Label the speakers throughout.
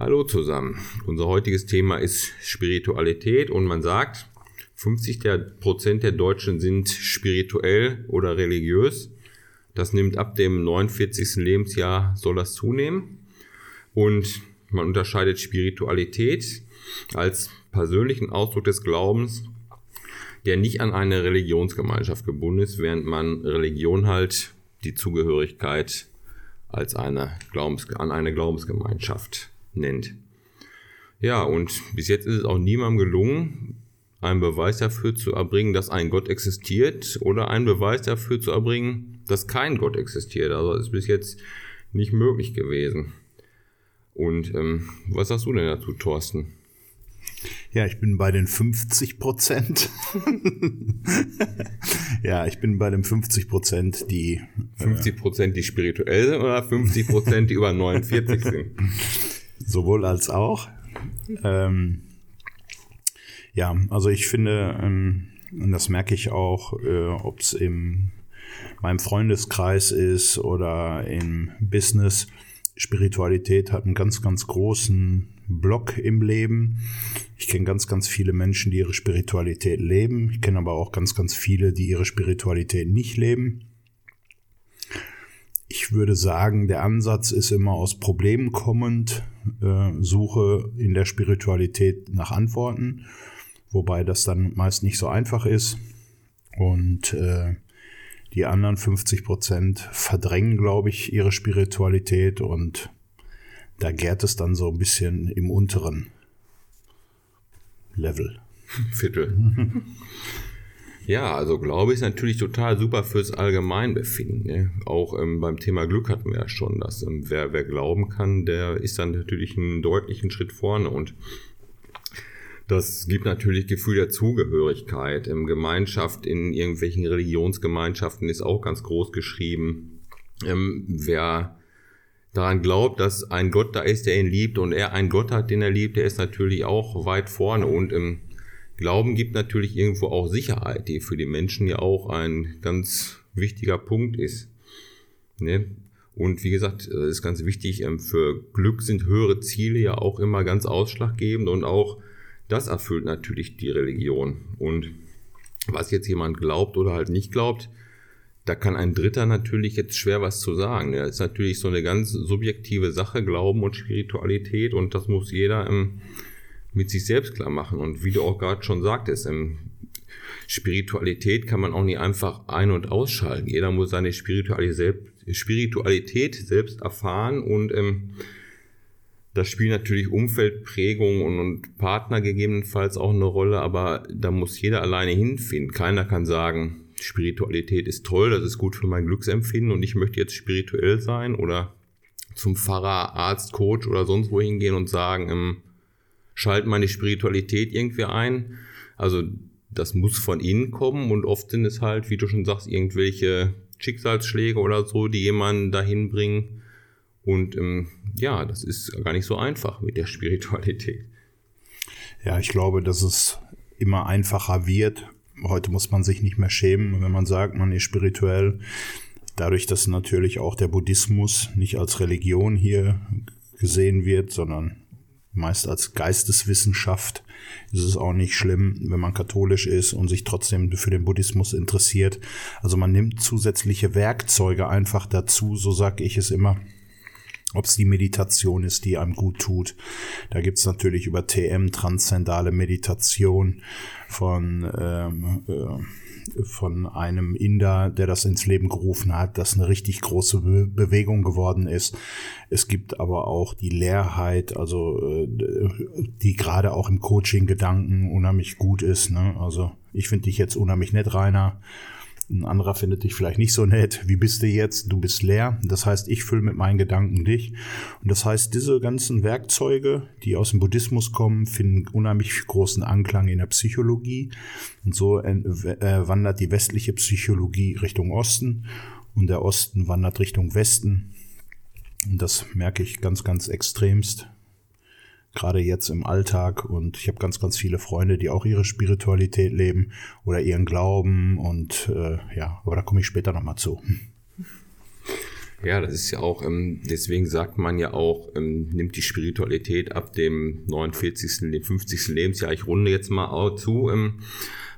Speaker 1: Hallo zusammen. Unser heutiges Thema ist Spiritualität und man sagt, 50 der Prozent der Deutschen sind spirituell oder religiös. Das nimmt ab dem 49. Lebensjahr, soll das zunehmen. Und man unterscheidet Spiritualität als persönlichen Ausdruck des Glaubens, der nicht an eine Religionsgemeinschaft gebunden ist, während man Religion halt die Zugehörigkeit als eine Glaubens an eine Glaubensgemeinschaft nennt. Ja, und bis jetzt ist es auch niemandem gelungen, einen Beweis dafür zu erbringen, dass ein Gott existiert oder einen Beweis dafür zu erbringen, dass kein Gott existiert. Also ist bis jetzt nicht möglich gewesen. Und ähm, was sagst du denn dazu, Thorsten?
Speaker 2: Ja, ich bin bei den 50 Prozent. ja, ich bin bei den 50 Prozent, die.
Speaker 1: 50 Prozent, die spirituell sind oder 50 Prozent, die über 49 sind?
Speaker 2: Sowohl als auch. Ähm, ja, also ich finde, ähm, und das merke ich auch, äh, ob es in meinem Freundeskreis ist oder im Business, Spiritualität hat einen ganz, ganz großen Block im Leben. Ich kenne ganz, ganz viele Menschen, die ihre Spiritualität leben. Ich kenne aber auch ganz, ganz viele, die ihre Spiritualität nicht leben. Ich würde sagen, der Ansatz ist immer aus Problemen kommend, äh, Suche in der Spiritualität nach Antworten, wobei das dann meist nicht so einfach ist. Und äh, die anderen 50 Prozent verdrängen, glaube ich, ihre Spiritualität und da gärt es dann so ein bisschen im unteren Level.
Speaker 1: Viertel. ja, also Glaube ist natürlich total super fürs Allgemeinbefinden. Ne? Auch ähm, beim Thema Glück hatten wir ja schon, dass ähm, wer, wer glauben kann, der ist dann natürlich einen deutlichen Schritt vorne und das gibt natürlich Gefühl der Zugehörigkeit. Ähm, Gemeinschaft in irgendwelchen Religionsgemeinschaften ist auch ganz groß geschrieben. Ähm, wer daran glaubt, dass ein Gott da ist, der ihn liebt und er einen Gott hat, den er liebt, der ist natürlich auch weit vorne und im Glauben gibt natürlich irgendwo auch Sicherheit, die für die Menschen ja auch ein ganz wichtiger Punkt ist. Ne? Und wie gesagt, das ist ganz wichtig, ähm, für Glück sind höhere Ziele ja auch immer ganz ausschlaggebend und auch das erfüllt natürlich die Religion. Und was jetzt jemand glaubt oder halt nicht glaubt, da kann ein Dritter natürlich jetzt schwer was zu sagen. Das ist natürlich so eine ganz subjektive Sache, Glauben und Spiritualität und das muss jeder ähm, mit sich selbst klar machen. Und wie du auch gerade schon sagtest, Spiritualität kann man auch nicht einfach ein- und ausschalten. Jeder muss seine Spiritualität selbst erfahren und ähm, das spielt natürlich Umfeldprägung und, und Partner gegebenenfalls auch eine Rolle, aber da muss jeder alleine hinfinden. Keiner kann sagen, Spiritualität ist toll, das ist gut für mein Glücksempfinden und ich möchte jetzt spirituell sein oder zum Pfarrer, Arzt, Coach oder sonst wo hingehen und sagen, ähm, schalt meine Spiritualität irgendwie ein. Also das muss von innen kommen und oft sind es halt, wie du schon sagst, irgendwelche Schicksalsschläge oder so, die jemanden dahin bringen. Und ähm, ja, das ist gar nicht so einfach mit der Spiritualität.
Speaker 2: Ja, ich glaube, dass es immer einfacher wird, heute muss man sich nicht mehr schämen, wenn man sagt, man ist spirituell. Dadurch, dass natürlich auch der Buddhismus nicht als Religion hier gesehen wird, sondern meist als Geisteswissenschaft, ist es auch nicht schlimm, wenn man katholisch ist und sich trotzdem für den Buddhismus interessiert. Also man nimmt zusätzliche Werkzeuge einfach dazu, so sage ich es immer ob es die Meditation ist, die einem gut tut. Da gibt's natürlich über TM transzendale Meditation von, ähm, äh, von einem Inder, der das ins Leben gerufen hat, das eine richtig große Be Bewegung geworden ist. Es gibt aber auch die Leerheit, also äh, die gerade auch im Coaching-Gedanken unheimlich gut ist. Ne? Also ich finde dich jetzt unheimlich nett, Rainer. Ein anderer findet dich vielleicht nicht so nett. Wie bist du jetzt? Du bist leer. Das heißt, ich fülle mit meinen Gedanken dich. Und das heißt, diese ganzen Werkzeuge, die aus dem Buddhismus kommen, finden unheimlich großen Anklang in der Psychologie. Und so äh, wandert die westliche Psychologie Richtung Osten und der Osten wandert Richtung Westen. Und das merke ich ganz, ganz extremst gerade jetzt im Alltag und ich habe ganz, ganz viele Freunde, die auch ihre Spiritualität leben oder ihren Glauben und äh, ja, aber da komme ich später nochmal zu.
Speaker 1: Ja, das ist ja auch, ähm, deswegen sagt man ja auch, ähm, nimmt die Spiritualität ab dem 49., dem 50. Lebensjahr, ich runde jetzt mal auch zu, ähm,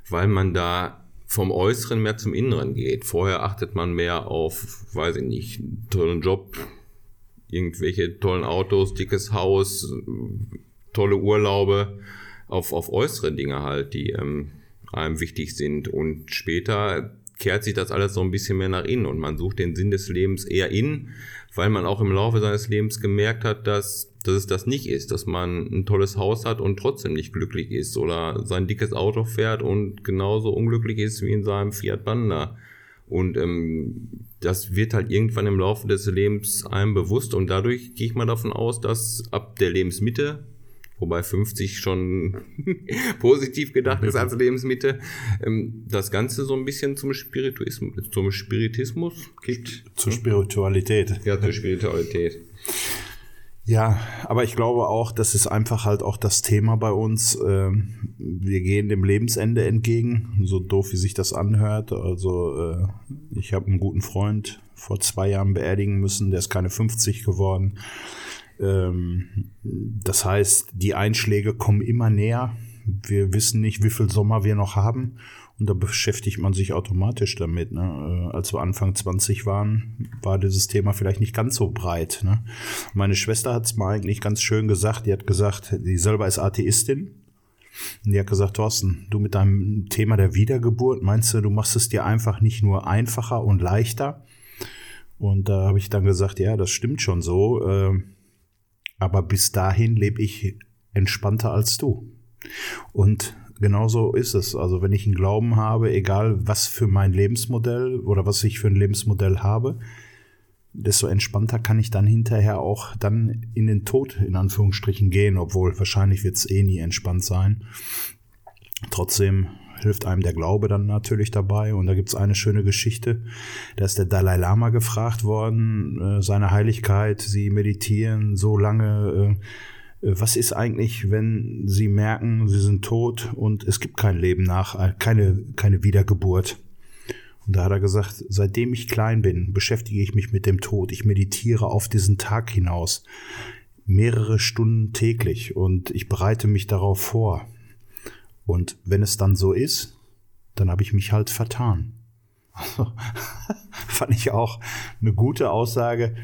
Speaker 1: weil man da vom Äußeren mehr zum Inneren geht. Vorher achtet man mehr auf, weiß ich nicht, einen tollen Job, irgendwelche tollen Autos, dickes Haus, tolle Urlaube, auf, auf äußere Dinge halt, die ähm, einem wichtig sind. Und später kehrt sich das alles so ein bisschen mehr nach innen und man sucht den Sinn des Lebens eher innen, weil man auch im Laufe seines Lebens gemerkt hat, dass, dass es das nicht ist, dass man ein tolles Haus hat und trotzdem nicht glücklich ist oder sein dickes Auto fährt und genauso unglücklich ist wie in seinem Fiat Panda. Und ähm, das wird halt irgendwann im Laufe des Lebens einem bewusst und dadurch gehe ich mal davon aus, dass ab der Lebensmitte wobei 50 schon positiv gedacht ist als Lebensmitte, ähm, das Ganze so ein bisschen zum Spiritismus, zum Spiritismus
Speaker 2: geht. Zur Spiritualität.
Speaker 1: Ja, zur Spiritualität.
Speaker 2: Ja, aber ich glaube auch, das ist einfach halt auch das Thema bei uns. Ähm, wir gehen dem Lebensende entgegen, so doof wie sich das anhört. Also äh, ich habe einen guten Freund vor zwei Jahren beerdigen müssen, der ist keine 50 geworden. Ähm, das heißt, die Einschläge kommen immer näher. Wir wissen nicht, wie viel Sommer wir noch haben. Und da beschäftigt man sich automatisch damit. Ne? Äh, als wir Anfang 20 waren, war dieses Thema vielleicht nicht ganz so breit. Ne? Meine Schwester hat es mal eigentlich ganz schön gesagt. Die hat gesagt, die selber ist Atheistin. Und die hat gesagt, Thorsten, du mit deinem Thema der Wiedergeburt, meinst du, du machst es dir einfach nicht nur einfacher und leichter? Und da habe ich dann gesagt, ja, das stimmt schon so. Äh, aber bis dahin lebe ich entspannter als du. Und genauso ist es. Also wenn ich einen Glauben habe, egal was für mein Lebensmodell oder was ich für ein Lebensmodell habe, desto entspannter kann ich dann hinterher auch dann in den Tod in Anführungsstrichen gehen, obwohl wahrscheinlich wird es eh nie entspannt sein. Trotzdem hilft einem der Glaube dann natürlich dabei. Und da gibt es eine schöne Geschichte. Da ist der Dalai Lama gefragt worden, äh, seine Heiligkeit, Sie meditieren so lange. Äh, was ist eigentlich, wenn Sie merken, Sie sind tot und es gibt kein Leben nach, äh, keine, keine Wiedergeburt? Und da hat er gesagt, seitdem ich klein bin, beschäftige ich mich mit dem Tod. Ich meditiere auf diesen Tag hinaus. Mehrere Stunden täglich und ich bereite mich darauf vor. Und wenn es dann so ist, dann habe ich mich halt vertan. Also, fand ich auch eine gute Aussage.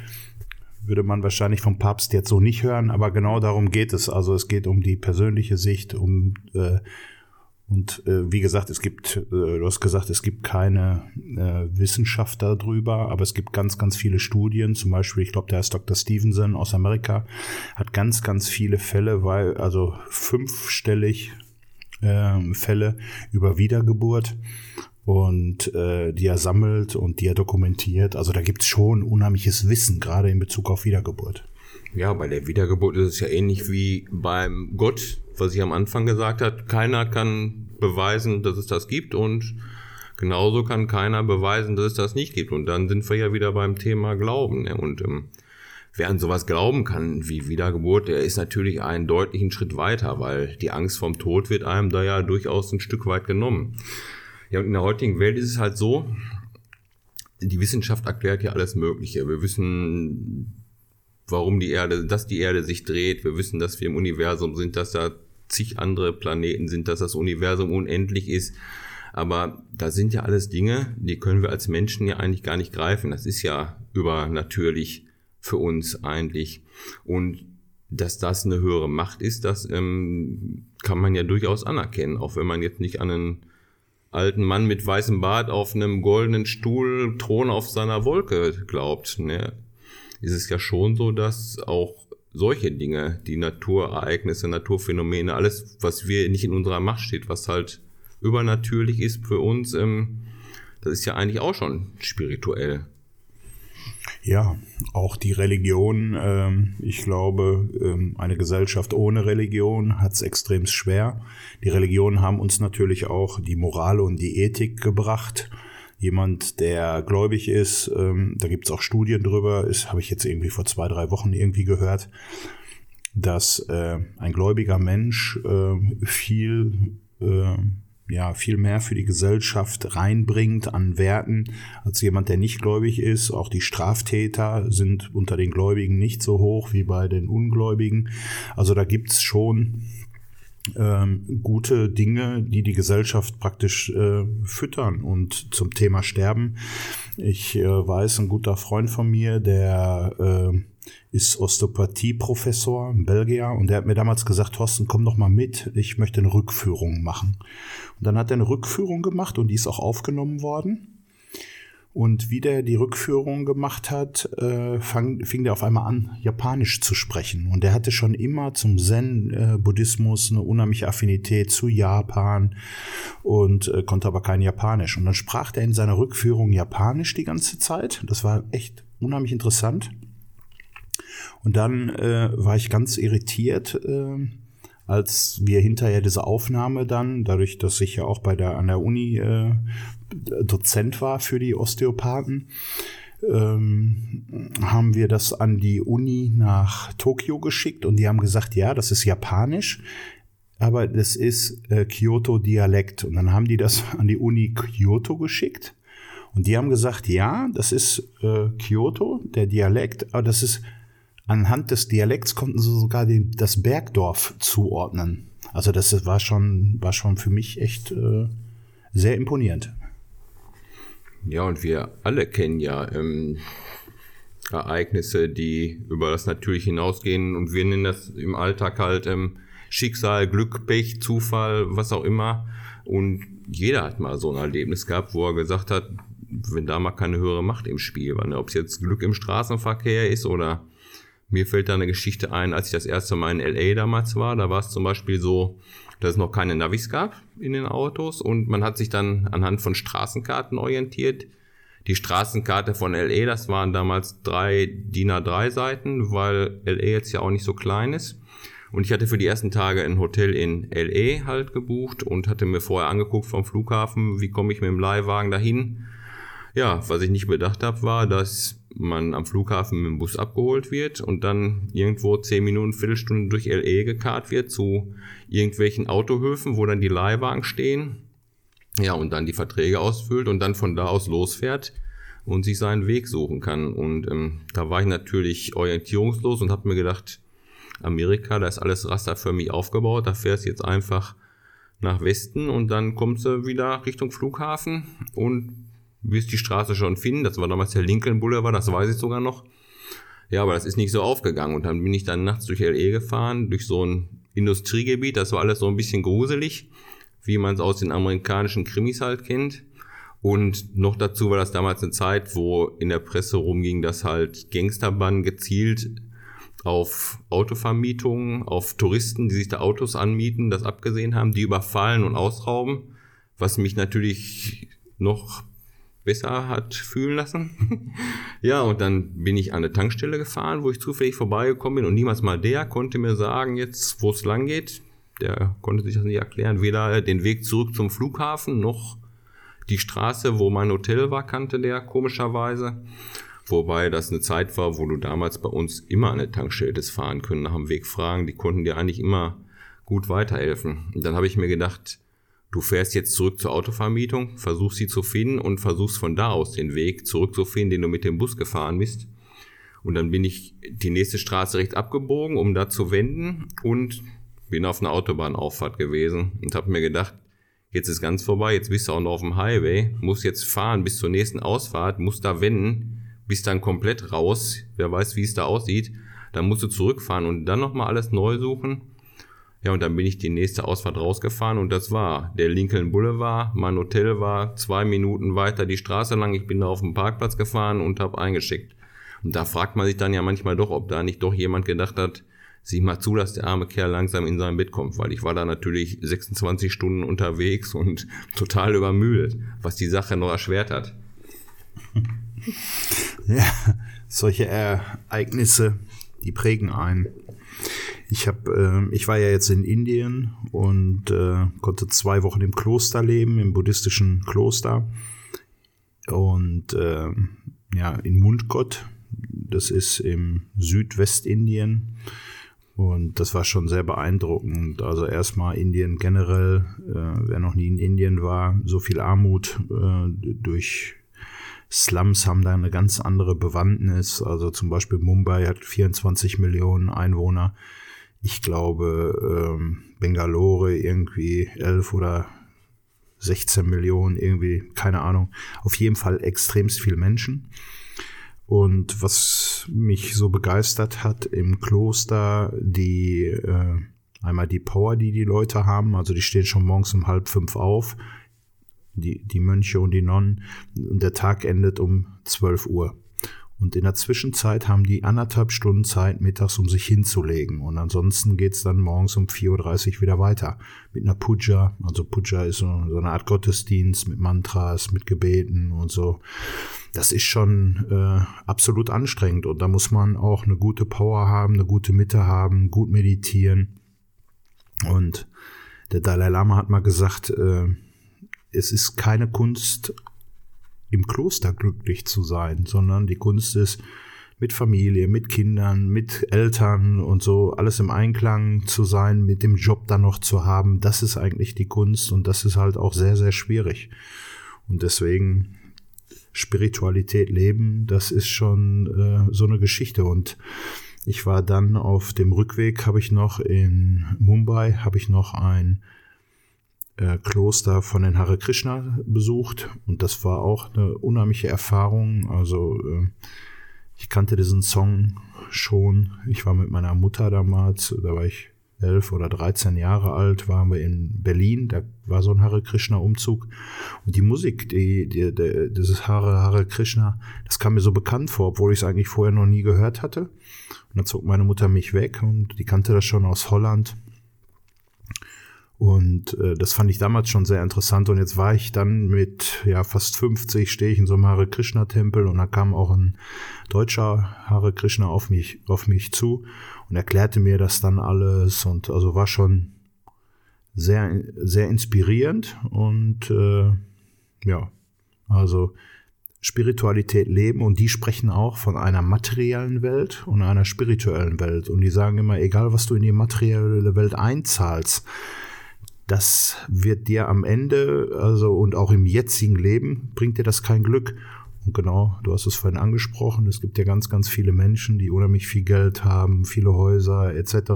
Speaker 2: Würde man wahrscheinlich vom Papst jetzt so nicht hören, aber genau darum geht es. Also es geht um die persönliche Sicht, um äh, und äh, wie gesagt, es gibt, äh, du hast gesagt, es gibt keine äh, Wissenschaft darüber, aber es gibt ganz, ganz viele Studien. Zum Beispiel, ich glaube, der ist Dr. Stevenson aus Amerika, hat ganz, ganz viele Fälle, weil, also fünfstellig äh, Fälle über Wiedergeburt und äh, die er sammelt und die er dokumentiert. Also da gibt es schon unheimliches Wissen, gerade in Bezug auf Wiedergeburt.
Speaker 1: Ja, bei der Wiedergeburt ist es ja ähnlich wie beim Gott, was ich am Anfang gesagt habe. Keiner kann beweisen, dass es das gibt und genauso kann keiner beweisen, dass es das nicht gibt. Und dann sind wir ja wieder beim Thema Glauben. Ne? Und ähm, wer an sowas glauben kann wie Wiedergeburt, der ist natürlich einen deutlichen Schritt weiter, weil die Angst vom Tod wird einem da ja durchaus ein Stück weit genommen. Ja, und in der heutigen Welt ist es halt so, die Wissenschaft erklärt ja alles Mögliche. Wir wissen, warum die Erde, dass die Erde sich dreht. Wir wissen, dass wir im Universum sind, dass da zig andere Planeten sind, dass das Universum unendlich ist. Aber da sind ja alles Dinge, die können wir als Menschen ja eigentlich gar nicht greifen. Das ist ja übernatürlich für uns eigentlich. Und dass das eine höhere Macht ist, das ähm, kann man ja durchaus anerkennen, auch wenn man jetzt nicht an einen alten Mann mit weißem Bart auf einem goldenen Stuhl, Thron auf seiner Wolke glaubt. Ne? Ist es ja schon so, dass auch solche Dinge, die Naturereignisse, Naturphänomene, alles, was wir nicht in unserer Macht steht, was halt übernatürlich ist für uns, ähm, das ist ja eigentlich auch schon spirituell.
Speaker 2: Ja, auch die Religion. Ähm, ich glaube, ähm, eine Gesellschaft ohne Religion hat es extrem schwer. Die Religionen haben uns natürlich auch die Moral und die Ethik gebracht. Jemand, der gläubig ist, ähm, da gibt es auch Studien drüber, habe ich jetzt irgendwie vor zwei, drei Wochen irgendwie gehört, dass äh, ein gläubiger Mensch äh, viel äh, ja viel mehr für die Gesellschaft reinbringt an Werten als jemand, der nicht gläubig ist. Auch die Straftäter sind unter den Gläubigen nicht so hoch wie bei den Ungläubigen. Also da gibt's schon ähm, gute Dinge, die die Gesellschaft praktisch äh, füttern. Und zum Thema Sterben, ich äh, weiß, ein guter Freund von mir, der äh, ist Osteopathie-Professor, ein Belgier, und der hat mir damals gesagt, Thorsten, komm doch mal mit, ich möchte eine Rückführung machen. Und dann hat er eine Rückführung gemacht und die ist auch aufgenommen worden. Und wie der die Rückführung gemacht hat, äh, fang, fing der auf einmal an, Japanisch zu sprechen. Und der hatte schon immer zum Zen-Buddhismus eine unheimliche Affinität zu Japan und äh, konnte aber kein Japanisch. Und dann sprach er in seiner Rückführung Japanisch die ganze Zeit. Das war echt unheimlich interessant. Und dann äh, war ich ganz irritiert. Äh, als wir hinterher diese Aufnahme dann, dadurch, dass ich ja auch bei der an der Uni äh, Dozent war für die Osteopathen, ähm, haben wir das an die Uni nach Tokio geschickt und die haben gesagt, ja, das ist japanisch, aber das ist äh, Kyoto-Dialekt. Und dann haben die das an die Uni Kyoto geschickt und die haben gesagt, ja, das ist äh, Kyoto, der Dialekt, aber das ist anhand des Dialekts konnten sie sogar den, das Bergdorf zuordnen. Also das war schon, war schon für mich echt äh, sehr imponierend.
Speaker 1: Ja, und wir alle kennen ja ähm, Ereignisse, die über das natürlich hinausgehen und wir nennen das im Alltag halt ähm, Schicksal, Glück, Pech, Zufall, was auch immer. Und jeder hat mal so ein Erlebnis gehabt, wo er gesagt hat, wenn da mal keine höhere Macht im Spiel war, ne? ob es jetzt Glück im Straßenverkehr ist oder mir fällt da eine Geschichte ein, als ich das erste Mal in LA damals war. Da war es zum Beispiel so, dass es noch keine Navis gab in den Autos und man hat sich dann anhand von Straßenkarten orientiert. Die Straßenkarte von LA, das waren damals drei DIN A3 Seiten, weil LA jetzt ja auch nicht so klein ist. Und ich hatte für die ersten Tage ein Hotel in LA halt gebucht und hatte mir vorher angeguckt vom Flughafen, wie komme ich mit dem Leihwagen dahin. Ja, was ich nicht bedacht habe, war, dass man am Flughafen mit dem Bus abgeholt wird und dann irgendwo zehn Minuten, Viertelstunde durch LE gekarrt wird zu irgendwelchen Autohöfen, wo dann die Leihwagen stehen. Ja, und dann die Verträge ausfüllt und dann von da aus losfährt und sich seinen Weg suchen kann. Und ähm, da war ich natürlich orientierungslos und habe mir gedacht, Amerika, da ist alles rasterförmig aufgebaut, da fährst du jetzt einfach nach Westen und dann kommst du wieder Richtung Flughafen und wirst die Straße schon finden. Das war damals der Lincoln Boulevard, das weiß ich sogar noch. Ja, aber das ist nicht so aufgegangen. Und dann bin ich dann nachts durch LE gefahren, durch so ein Industriegebiet. Das war alles so ein bisschen gruselig, wie man es aus den amerikanischen Krimis halt kennt. Und noch dazu war das damals eine Zeit, wo in der Presse rumging, dass halt Gangsterbanden gezielt auf Autovermietungen, auf Touristen, die sich da Autos anmieten, das abgesehen haben, die überfallen und ausrauben, was mich natürlich noch besser hat fühlen lassen. ja, und dann bin ich an eine Tankstelle gefahren, wo ich zufällig vorbeigekommen bin und niemals mal der konnte mir sagen, jetzt wo es lang geht. Der konnte sich das nicht erklären, weder den Weg zurück zum Flughafen noch die Straße, wo mein Hotel war, kannte der komischerweise. Wobei das eine Zeit war, wo du damals bei uns immer an eine Tankstelle hättest fahren können, nach dem Weg fragen. Die konnten dir eigentlich immer gut weiterhelfen. Und dann habe ich mir gedacht, Du fährst jetzt zurück zur Autovermietung, versuchst sie zu finden und versuchst von da aus den Weg zurückzufinden, den du mit dem Bus gefahren bist. Und dann bin ich die nächste Straße rechts abgebogen, um da zu wenden und bin auf einer Autobahnauffahrt gewesen und habe mir gedacht, jetzt ist ganz vorbei, jetzt bist du auch noch auf dem Highway, musst jetzt fahren bis zur nächsten Ausfahrt, musst da wenden, bist dann komplett raus, wer weiß, wie es da aussieht, dann musst du zurückfahren und dann nochmal alles neu suchen ja, und dann bin ich die nächste Ausfahrt rausgefahren und das war der Lincoln Boulevard. Mein Hotel war zwei Minuten weiter die Straße lang. Ich bin da auf dem Parkplatz gefahren und habe eingeschickt. Und da fragt man sich dann ja manchmal doch, ob da nicht doch jemand gedacht hat, sieh mal zu, dass der arme Kerl langsam in sein Bett kommt, weil ich war da natürlich 26 Stunden unterwegs und total übermüdet, was die Sache noch erschwert hat.
Speaker 2: Ja, solche Ereignisse, die prägen einen. Ich habe, äh, ich war ja jetzt in Indien und äh, konnte zwei Wochen im Kloster leben, im buddhistischen Kloster und äh, ja in Mundgott. Das ist im Südwestindien, Und das war schon sehr beeindruckend. Also erstmal Indien generell, äh, wer noch nie in Indien war, so viel Armut äh, durch Slums haben da eine ganz andere Bewandtnis. Also zum Beispiel Mumbai hat 24 Millionen Einwohner. Ich glaube, ähm, Bangalore irgendwie 11 oder 16 Millionen, irgendwie, keine Ahnung. Auf jeden Fall extremst viel Menschen. Und was mich so begeistert hat im Kloster, die äh, einmal die Power, die die Leute haben, also die stehen schon morgens um halb fünf auf, die, die Mönche und die Nonnen, und der Tag endet um 12 Uhr. Und in der Zwischenzeit haben die anderthalb Stunden Zeit mittags, um sich hinzulegen. Und ansonsten geht's dann morgens um 4.30 Uhr wieder weiter. Mit einer Puja. Also Puja ist so, so eine Art Gottesdienst mit Mantras, mit Gebeten und so. Das ist schon äh, absolut anstrengend. Und da muss man auch eine gute Power haben, eine gute Mitte haben, gut meditieren. Und der Dalai Lama hat mal gesagt, äh, es ist keine Kunst, im Kloster glücklich zu sein, sondern die Kunst ist, mit Familie, mit Kindern, mit Eltern und so alles im Einklang zu sein, mit dem Job dann noch zu haben, das ist eigentlich die Kunst und das ist halt auch sehr, sehr schwierig. Und deswegen Spiritualität leben, das ist schon äh, so eine Geschichte. Und ich war dann auf dem Rückweg, habe ich noch in Mumbai, habe ich noch ein äh, Kloster von den Hare Krishna besucht und das war auch eine unheimliche Erfahrung. Also äh, ich kannte diesen Song schon. Ich war mit meiner Mutter damals, da war ich elf oder dreizehn Jahre alt, waren wir in Berlin, da war so ein Hare Krishna Umzug und die Musik, die, die, die dieses Hare Hare Krishna, das kam mir so bekannt vor, obwohl ich es eigentlich vorher noch nie gehört hatte. Und dann zog meine Mutter mich weg und die kannte das schon aus Holland und äh, das fand ich damals schon sehr interessant. Und jetzt war ich dann mit ja fast 50, stehe ich in so einem Hare Krishna Tempel und da kam auch ein deutscher Hare Krishna auf mich, auf mich zu und erklärte mir das dann alles. Und also war schon sehr, sehr inspirierend. Und äh, ja, also Spiritualität leben und die sprechen auch von einer materiellen Welt und einer spirituellen Welt. Und die sagen immer, egal was du in die materielle Welt einzahlst, das wird dir am Ende, also und auch im jetzigen Leben, bringt dir das kein Glück. Und genau, du hast es vorhin angesprochen, es gibt ja ganz, ganz viele Menschen, die unheimlich viel Geld haben, viele Häuser etc.,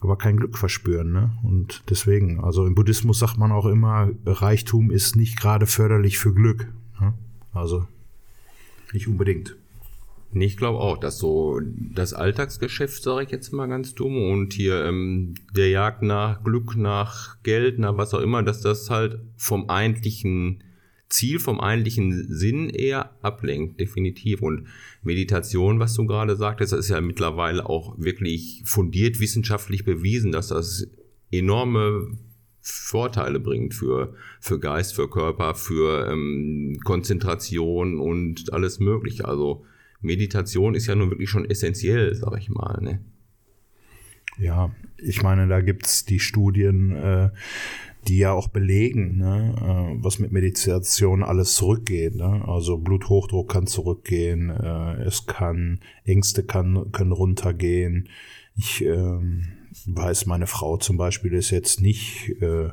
Speaker 2: aber kein Glück verspüren. Ne? Und deswegen, also im Buddhismus sagt man auch immer, Reichtum ist nicht gerade förderlich für Glück. Ne? Also nicht unbedingt.
Speaker 1: Ich glaube auch, dass so das Alltagsgeschäft, sage ich jetzt mal ganz dumm, und hier ähm, der Jagd nach Glück, nach Geld, nach was auch immer, dass das halt vom eigentlichen Ziel, vom eigentlichen Sinn eher ablenkt, definitiv. Und Meditation, was du gerade sagtest, das ist ja mittlerweile auch wirklich fundiert wissenschaftlich bewiesen, dass das enorme Vorteile bringt für, für Geist, für Körper, für ähm, Konzentration und alles Mögliche. Also Meditation ist ja nun wirklich schon essentiell, sag ich mal. Ne?
Speaker 2: Ja, ich meine, da gibt's die Studien, äh, die ja auch belegen, ne, äh, was mit Meditation alles zurückgeht. Ne? Also Bluthochdruck kann zurückgehen, äh, es kann, Ängste kann, können runtergehen. Ich ähm, weiß, meine Frau zum Beispiel ist jetzt nicht äh,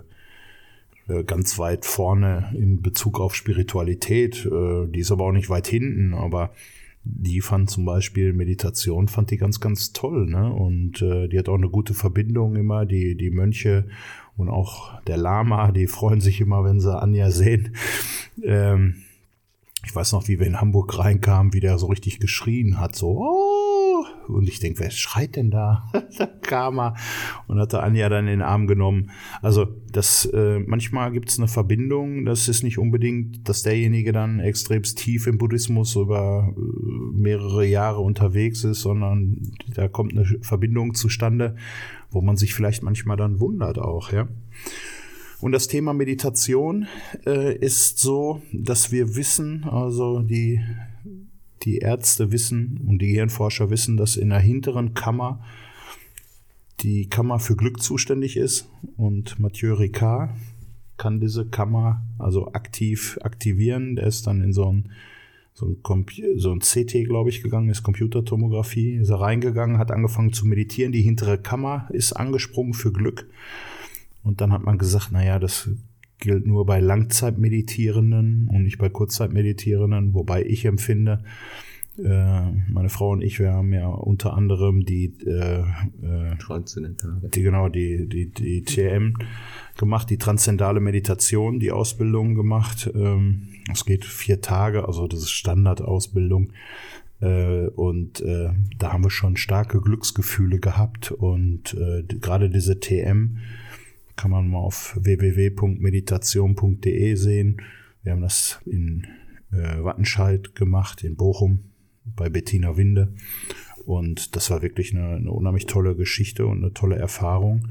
Speaker 2: äh ganz weit vorne in Bezug auf Spiritualität. Äh, die ist aber auch nicht weit hinten, aber die fand zum Beispiel Meditation, fand die ganz, ganz toll, ne? Und äh, die hat auch eine gute Verbindung immer, die, die Mönche und auch der Lama, die freuen sich immer, wenn sie Anja sehen. Ähm, ich weiß noch, wie wir in Hamburg reinkamen, wie der so richtig geschrien hat, so, oh, und ich denke, wer schreit denn da? da kam er und hat Anja dann in den Arm genommen. Also das äh, manchmal gibt es eine Verbindung. Das ist nicht unbedingt, dass derjenige dann extremst tief im Buddhismus über äh, mehrere Jahre unterwegs ist, sondern da kommt eine Verbindung zustande, wo man sich vielleicht manchmal dann wundert auch, ja. Und das Thema Meditation äh, ist so, dass wir wissen, also die die Ärzte wissen und die Gehirnforscher wissen, dass in der hinteren Kammer die Kammer für Glück zuständig ist und Mathieu Ricard kann diese Kammer also aktiv aktivieren. Der ist dann in so ein, so ein, so ein CT, glaube ich, gegangen ist, Computertomographie, ist er reingegangen, hat angefangen zu meditieren, die hintere Kammer ist angesprungen für Glück. Und dann hat man gesagt, naja, das gilt nur bei Langzeitmeditierenden und nicht bei Kurzzeitmeditierenden, wobei ich empfinde, äh, meine Frau und ich, wir haben ja unter anderem die, äh, äh, die genau die die die TM gemacht, die transzendale Meditation, die Ausbildung gemacht. Ähm, es geht vier Tage, also das ist Standardausbildung. Äh, und äh, da haben wir schon starke Glücksgefühle gehabt und äh, gerade diese TM kann man mal auf www.meditation.de sehen. Wir haben das in äh, Wattenscheid gemacht, in Bochum bei Bettina Winde. Und das war wirklich eine, eine unheimlich tolle Geschichte und eine tolle Erfahrung.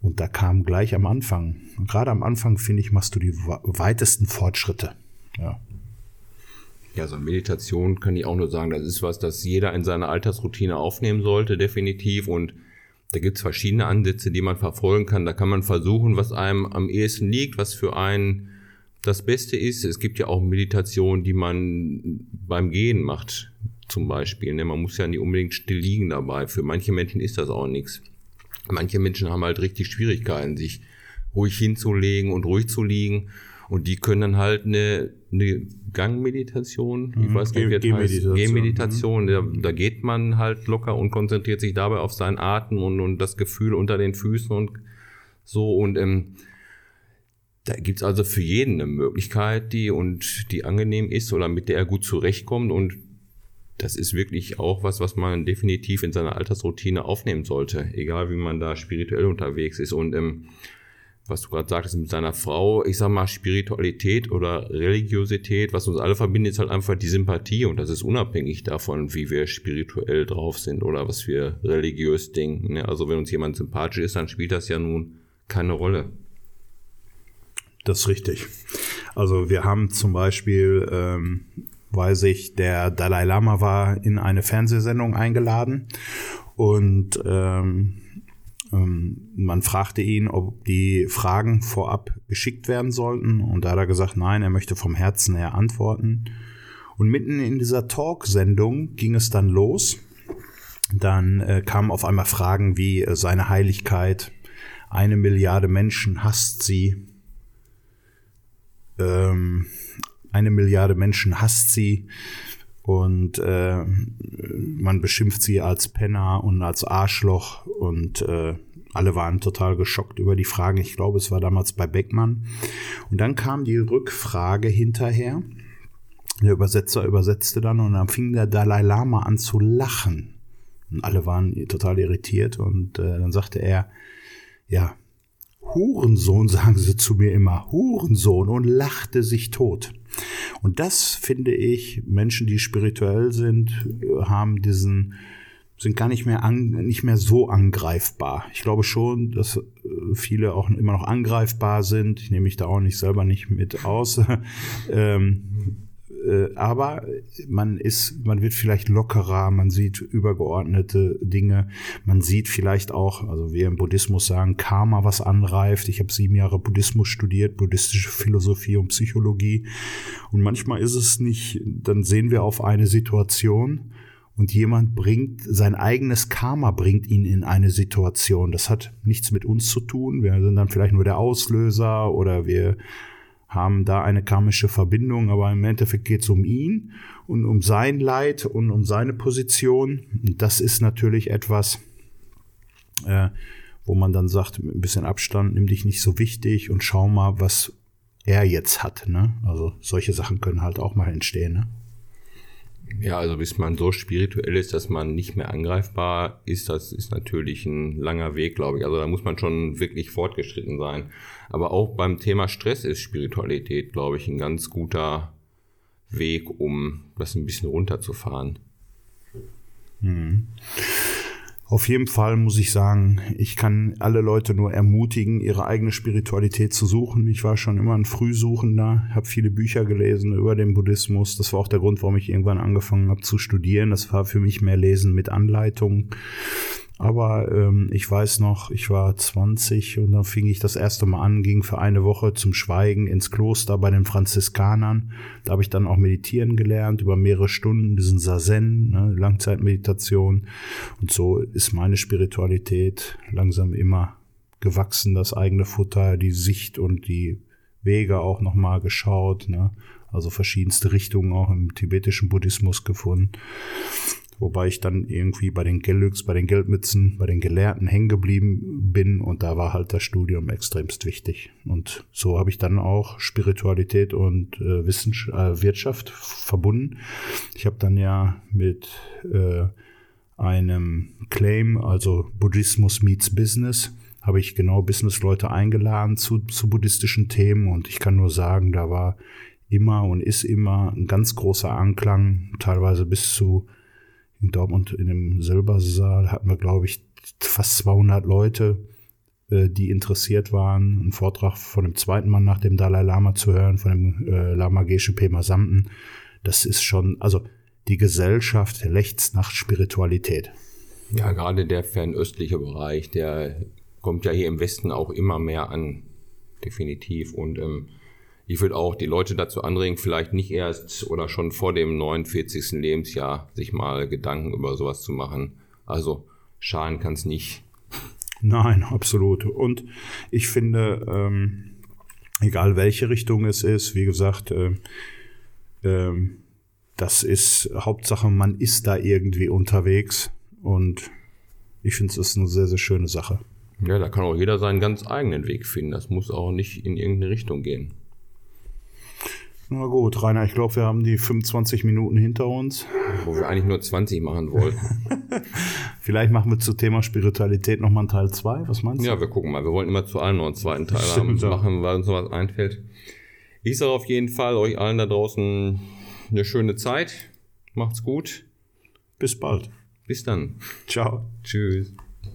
Speaker 2: Und da kam gleich am Anfang, gerade am Anfang, finde ich, machst du die weitesten Fortschritte. Ja.
Speaker 1: Ja, so Meditation kann ich auch nur sagen, das ist was, das jeder in seiner Alltagsroutine aufnehmen sollte, definitiv. Und da gibt es verschiedene Ansätze, die man verfolgen kann. Da kann man versuchen, was einem am ehesten liegt, was für einen das Beste ist. Es gibt ja auch Meditationen, die man beim Gehen macht, zum Beispiel. Ne? Man muss ja nicht unbedingt still liegen dabei. Für manche Menschen ist das auch nichts. Manche Menschen haben halt richtig Schwierigkeiten, sich ruhig hinzulegen und ruhig zu liegen. Und die können dann halt eine, eine Gangmeditation, ich mhm. weiß nicht, wie das heißt, Gehmeditation, da, da geht man halt locker und konzentriert sich dabei auf seinen Atem und, und das Gefühl unter den Füßen und so. Und ähm, da gibt's also für jeden eine Möglichkeit, die und die angenehm ist oder mit der er gut zurechtkommt. Und das ist wirklich auch was, was man definitiv in seiner Altersroutine aufnehmen sollte, egal wie man da spirituell unterwegs ist. Und ähm, was du gerade sagtest mit seiner Frau, ich sag mal, Spiritualität oder Religiosität, was uns alle verbindet, ist halt einfach die Sympathie und das ist unabhängig davon, wie wir spirituell drauf sind oder was wir religiös denken. Ne? Also wenn uns jemand sympathisch ist, dann spielt das ja nun keine Rolle.
Speaker 2: Das ist richtig. Also wir haben zum Beispiel, ähm, weiß ich, der Dalai Lama war in eine Fernsehsendung eingeladen und ähm, ähm, man fragte ihn, ob die Fragen vorab geschickt werden sollten. Und da hat er gesagt, nein, er möchte vom Herzen her antworten. Und mitten in dieser Talk-Sendung ging es dann los. Dann äh, kamen auf einmal Fragen wie äh, seine Heiligkeit, eine Milliarde Menschen hasst sie, ähm, eine Milliarde Menschen hasst sie und äh, man beschimpft sie als Penner und als Arschloch und äh, alle waren total geschockt über die Fragen. Ich glaube, es war damals bei Beckmann. Und dann kam die Rückfrage hinterher. Der Übersetzer übersetzte dann und dann fing der Dalai Lama an zu lachen. Und alle waren total irritiert und äh, dann sagte er, ja, Hurensohn, sagen sie zu mir immer, Hurensohn und lachte sich tot. Und das finde ich, Menschen, die spirituell sind, haben diesen, sind gar nicht mehr, an, nicht mehr so angreifbar. Ich glaube schon, dass äh, viele auch immer noch angreifbar sind. Ich nehme mich da auch nicht selber nicht mit aus. ähm, äh, aber man ist, man wird vielleicht lockerer, man sieht übergeordnete Dinge, man sieht vielleicht auch, also wir im Buddhismus sagen, Karma, was anreift. Ich habe sieben Jahre Buddhismus studiert, buddhistische Philosophie und Psychologie. Und manchmal ist es nicht, dann sehen wir auf eine Situation und jemand bringt, sein eigenes Karma bringt ihn in eine Situation. Das hat nichts mit uns zu tun. Wir sind dann vielleicht nur der Auslöser oder wir haben da eine karmische Verbindung, aber im Endeffekt geht es um ihn und um sein Leid und um seine Position. Und das ist natürlich etwas, äh, wo man dann sagt, mit ein bisschen Abstand, nimm dich nicht so wichtig und schau mal, was er jetzt hat. Ne? Also solche Sachen können halt auch mal entstehen. Ne?
Speaker 1: Ja, also bis man so spirituell ist, dass man nicht mehr angreifbar ist, das ist natürlich ein langer Weg, glaube ich. Also da muss man schon wirklich fortgeschritten sein. Aber auch beim Thema Stress ist Spiritualität, glaube ich, ein ganz guter Weg, um das ein bisschen runterzufahren.
Speaker 2: Hm. Auf jeden Fall muss ich sagen, ich kann alle Leute nur ermutigen, ihre eigene Spiritualität zu suchen. Ich war schon immer ein Frühsuchender, habe viele Bücher gelesen über den Buddhismus. Das war auch der Grund, warum ich irgendwann angefangen habe zu studieren. Das war für mich mehr Lesen mit Anleitung. Aber ähm, ich weiß noch, ich war 20 und dann fing ich das erste Mal an, ging für eine Woche zum Schweigen ins Kloster bei den Franziskanern. Da habe ich dann auch meditieren gelernt über mehrere Stunden, diesen Sazen, ne, Langzeitmeditation. Und so ist meine Spiritualität langsam immer gewachsen, das eigene Futter, die Sicht und die Wege auch nochmal geschaut. Ne? Also verschiedenste Richtungen auch im tibetischen Buddhismus gefunden. Wobei ich dann irgendwie bei den Gellüks, bei den Geldmützen, bei den Gelehrten hängen geblieben bin und da war halt das Studium extremst wichtig. Und so habe ich dann auch Spiritualität und äh, äh, Wirtschaft verbunden. Ich habe dann ja mit äh, einem Claim, also Buddhismus meets Business, habe ich genau Businessleute eingeladen zu, zu buddhistischen Themen und ich kann nur sagen, da war immer und ist immer ein ganz großer Anklang, teilweise bis zu in Dortmund in dem Silbersaal hatten wir, glaube ich, fast 200 Leute, äh, die interessiert waren, einen Vortrag von dem zweiten Mann nach dem Dalai Lama zu hören, von dem äh, Lama Geshe Pema Samten. Das ist schon, also die Gesellschaft lechzt nach Spiritualität.
Speaker 1: Ja, gerade der fernöstliche Bereich, der kommt ja hier im Westen auch immer mehr an, definitiv. Und ähm, ich würde auch die Leute dazu anregen, vielleicht nicht erst oder schon vor dem 49. Lebensjahr sich mal Gedanken über sowas zu machen. Also schaden kann es nicht.
Speaker 2: Nein, absolut. Und ich finde, ähm, egal welche Richtung es ist, wie gesagt, äh, äh, das ist Hauptsache, man ist da irgendwie unterwegs und ich finde, es ist eine sehr, sehr schöne Sache.
Speaker 1: Ja, da kann auch jeder seinen ganz eigenen Weg finden. Das muss auch nicht in irgendeine Richtung gehen.
Speaker 2: Na gut, Rainer, ich glaube, wir haben die 25 Minuten hinter uns.
Speaker 1: Wo wir eigentlich nur 20 machen wollten.
Speaker 2: Vielleicht machen wir zu Thema Spiritualität nochmal einen Teil 2. Was meinst du?
Speaker 1: Ja, wir gucken mal. Wir wollen immer zu allem noch einen zweiten Teil Stimmt, haben, machen, weil uns sowas einfällt. Ich sage auf jeden Fall euch allen da draußen eine schöne Zeit. Macht's gut.
Speaker 2: Bis bald.
Speaker 1: Bis dann.
Speaker 2: Ciao.
Speaker 1: Tschüss.